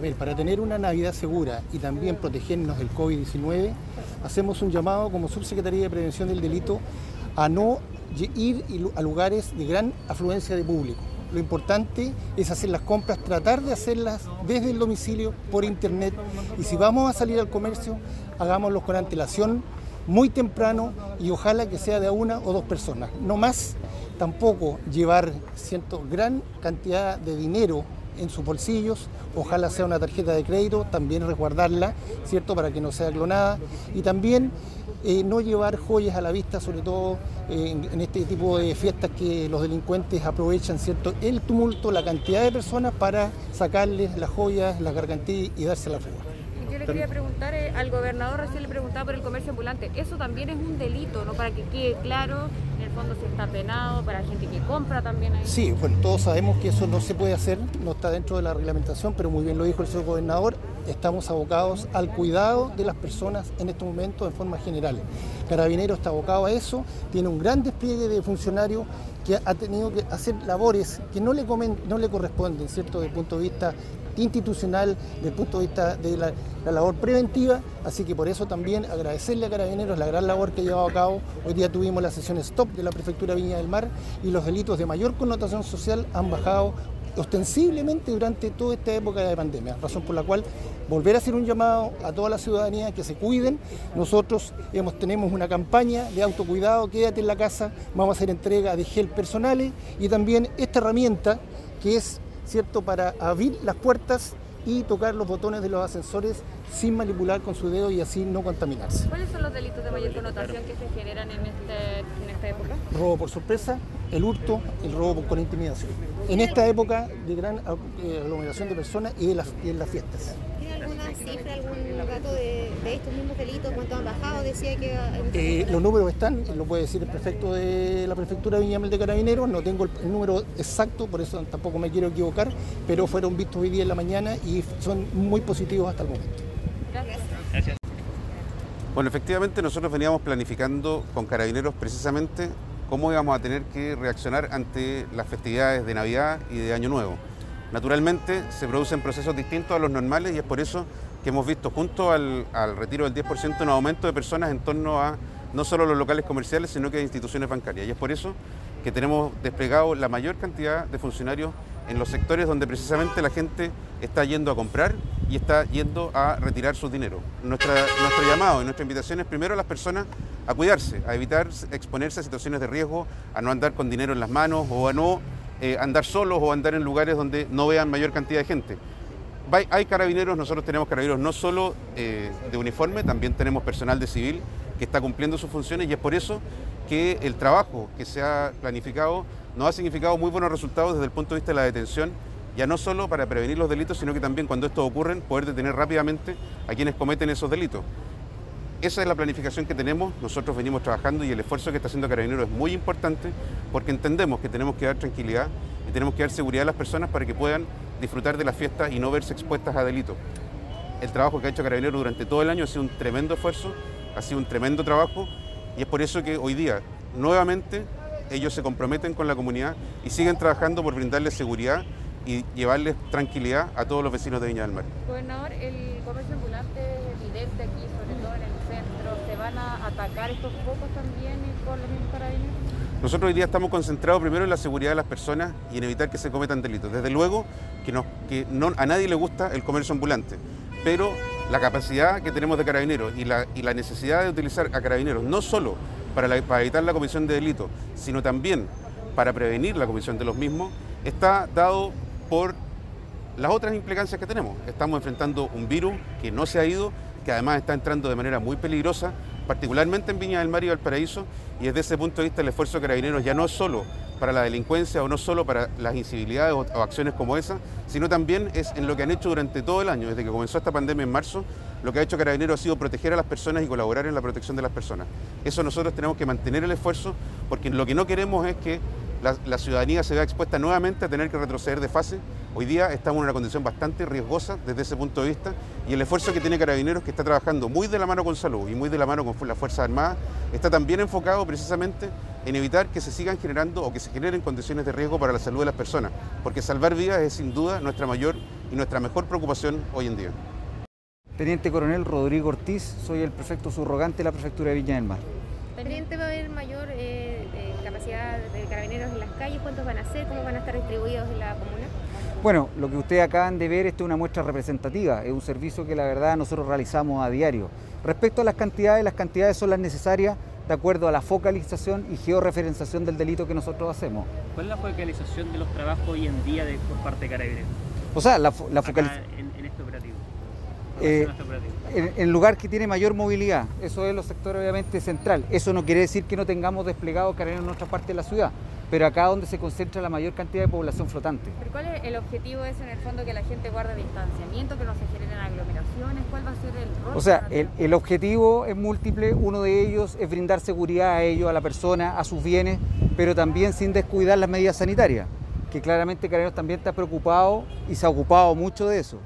Ver, para tener una Navidad segura y también protegernos del COVID-19, hacemos un llamado como Subsecretaría de Prevención del Delito a no ir a lugares de gran afluencia de público. Lo importante es hacer las compras, tratar de hacerlas desde el domicilio, por internet. Y si vamos a salir al comercio, hagámoslo con antelación, muy temprano y ojalá que sea de una o dos personas. No más, tampoco llevar cierto, gran cantidad de dinero en sus bolsillos, ojalá sea una tarjeta de crédito, también resguardarla, ¿cierto? Para que no sea clonada. Y también eh, no llevar joyas a la vista, sobre todo eh, en, este tipo de fiestas que los delincuentes aprovechan, ¿cierto? El tumulto, la cantidad de personas para sacarles las joyas, las gargantillas y darse la fuga. Yo le quería preguntar eh, al gobernador, recién le preguntaba por el comercio ambulante, eso también es un delito, ¿no? Para que quede claro si está penado para gente que compra también ahí. Sí, bueno, todos sabemos que eso no se puede hacer, no está dentro de la reglamentación, pero muy bien lo dijo el señor gobernador, estamos abocados al cuidado de las personas en este momento en forma general. Carabinero está abocado a eso, tiene un gran despliegue de funcionarios que ha tenido que hacer labores que no le, comen, no le corresponden, ¿cierto?, desde el punto de vista institucional, desde el punto de vista de la, labor preventiva, así que por eso también agradecerle a Carabineros la gran labor que ha llevado a cabo. Hoy día tuvimos la sesión stop de la Prefectura Viña del Mar y los delitos de mayor connotación social han bajado ostensiblemente durante toda esta época de pandemia, razón por la cual volver a hacer un llamado a toda la ciudadanía que se cuiden. Nosotros tenemos una campaña de autocuidado, quédate en la casa, vamos a hacer entrega de gel personales y también esta herramienta que es ¿cierto? para abrir las puertas y tocar los botones de los ascensores sin manipular con su dedo y así no contaminarse. ¿Cuáles son los delitos de mayor connotación que se generan en, este, en esta época? Robo por sorpresa, el hurto, el robo con intimidación. En esta época de gran eh, aglomeración de personas y, en las fiestas cifra, algún dato de, estos mismos delitos? ¿Cuánto han bajado? Decía que... Eh, los números están, lo puede decir el prefecto de la prefectura de Viñamel de Carabineros, no tengo el, número exacto, por eso tampoco me quiero equivocar, pero fueron vistos hoy día en la mañana y son muy positivos hasta el momento. Gracias. Bueno, efectivamente nosotros veníamos planificando con Carabineros precisamente cómo íbamos a tener que reaccionar ante las festividades de Navidad y de Año Nuevo. Naturalmente se producen procesos distintos a los normales y es por eso que hemos visto junto al, retiro del 10% un aumento de personas en torno a no solo los locales comerciales, sino que a instituciones bancarias. Y es por eso que tenemos desplegado la mayor cantidad de funcionarios en los sectores donde precisamente la gente está yendo a comprar y está yendo a retirar su dinero. nuestro llamado y nuestra invitación es primero a las personas a cuidarse, a evitar exponerse a situaciones de riesgo, a no andar con dinero en las manos o a no eh, andar solos o andar en lugares donde no vean mayor cantidad de gente. Hay carabineros, nosotros tenemos carabineros no solo eh, de uniforme, también tenemos personal de civil que está cumpliendo sus funciones y es por eso que el trabajo que se ha planificado nos ha significado muy buenos resultados desde el punto de vista de la detención, ya no solo para prevenir los delitos, sino que también cuando estos ocurren poder detener rápidamente a quienes cometen esos delitos. Esa es la planificación que tenemos, nosotros venimos trabajando y el esfuerzo que está haciendo Carabineros es muy importante porque entendemos que tenemos que dar tranquilidad y tenemos que dar seguridad a las personas para que puedan disfrutar de las fiestas y no verse expuestas a delitos. El trabajo que ha hecho Carabineros durante todo el año ha sido un tremendo esfuerzo, ha sido un tremendo trabajo y es por eso que hoy día nuevamente ellos se comprometen con la comunidad y siguen trabajando por brindarles seguridad y llevarles tranquilidad a todos los vecinos de Viña del Mar. Gobernador, el comercio ambulante es evidente aquí, sobre todo en el centro. ¿Se van a atacar estos focos también con los mismos carabineros? Nosotros hoy día estamos concentrados primero en la seguridad de las personas y en evitar que se cometan delitos. Desde luego que, que no, a nadie le gusta el comercio ambulante, pero la capacidad que tenemos de carabineros y la, y la necesidad de utilizar a carabineros no solo para, para evitar la comisión de delitos, sino también para prevenir la comisión de los mismos, está dado por las otras implicancias que tenemos. Estamos enfrentando un virus que no se ha ido, que además está entrando de manera muy peligrosa, particularmente en Viña del Mar y Valparaíso, y desde ese punto de vista el esfuerzo de carabineros ya no es solo para la delincuencia o no solo para las incivilidades o, acciones como esa, sino también es en lo que han hecho durante todo el año, desde que comenzó esta pandemia en marzo, lo que ha hecho Carabineros ha sido proteger a las personas y colaborar en la protección de las personas. Eso nosotros tenemos que mantener el esfuerzo porque lo que no queremos es que la, ciudadanía se vea expuesta nuevamente a tener que retroceder de fase. Hoy día estamos en una condición bastante riesgosa desde ese punto de vista y el esfuerzo que tiene Carabineros, que está trabajando muy de la mano con salud y muy de la mano con las Fuerzas Armadas, está también enfocado precisamente en evitar que se sigan generando o que se generen condiciones de riesgo para la salud de las personas, porque salvar vidas es sin duda nuestra mayor y nuestra mejor preocupación hoy en día. Teniente Coronel Rodrigo Ortiz, soy el prefecto subrogante de la Prefectura de Viña del Mar. Teniente, ¿va a haber mayor eh, eh, capacidad de carabineros en las calles? ¿Cuántos van a ser? ¿Cómo van a estar distribuidos en la comuna? Bueno, lo que ustedes acaban de ver esto es una muestra representativa, es un servicio que la verdad nosotros realizamos a diario. Respecto a las cantidades, las cantidades son las necesarias de acuerdo a la focalización y georreferenciación del delito que nosotros hacemos. ¿Cuál es la focalización de los trabajos hoy en día de, por parte de Carabineros? O sea, la, la focalización... En, en, este operativo. Eh, en el lugar que tiene mayor movilidad, eso es los sectores obviamente central. Eso no quiere decir que no tengamos desplegado carabineros en otra parte de la ciudad, pero acá donde se concentra la mayor cantidad de población flotante. ¿Pero cuál es el objetivo de eso en el fondo? Que la gente guarde distanciamiento, que no se generen aglomeraciones, ¿cuál va a ser el rol? O sea, el, el objetivo es múltiple, uno de ellos es brindar seguridad a ellos, a la persona, a sus bienes, pero también sin descuidar las medidas sanitarias, que claramente Carabineros también está preocupado y se ha ocupado mucho de eso.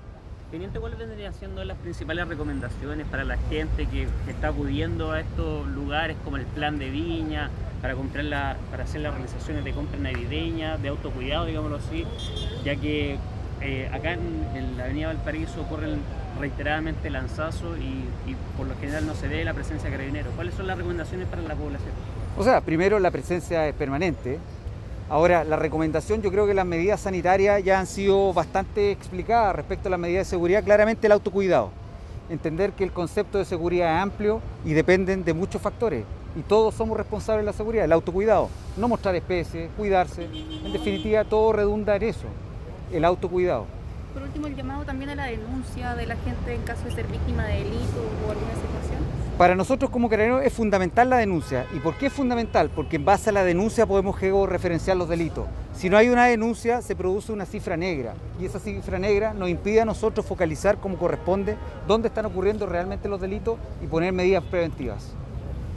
Teniente, ¿cuáles vendrían siendo las principales recomendaciones para la gente que, está acudiendo a estos lugares como el plan de viña, para, comprar para hacer las realizaciones de compra navideña, de autocuidado, digámoslo así, ya que eh, acá en, en, la avenida Valparaíso ocurren reiteradamente lanzazos y, y, por lo general no se ve la presencia de carabineros. ¿Cuáles son las recomendaciones para la población? O sea, primero la presencia es permanente, Ahora, la recomendación, yo creo que las medidas sanitarias ya han sido bastante explicadas respecto a las medidas de seguridad, claramente el autocuidado. Entender que el concepto de seguridad es amplio y dependen de muchos factores. Y todos somos responsables de la seguridad, el autocuidado. No mostrar especies, cuidarse. En definitiva, todo redunda en eso, el autocuidado. Por último, el llamado también a la denuncia de la gente en caso de ser víctima de delito o alguna situación. Para nosotros como carabineros es fundamental la denuncia. ¿Y por qué es fundamental? Porque en base a la denuncia podemos referenciar los delitos. Si no hay una denuncia, se produce una cifra negra. Y esa cifra negra nos impide a nosotros focalizar como corresponde dónde están ocurriendo realmente los delitos y poner medidas preventivas.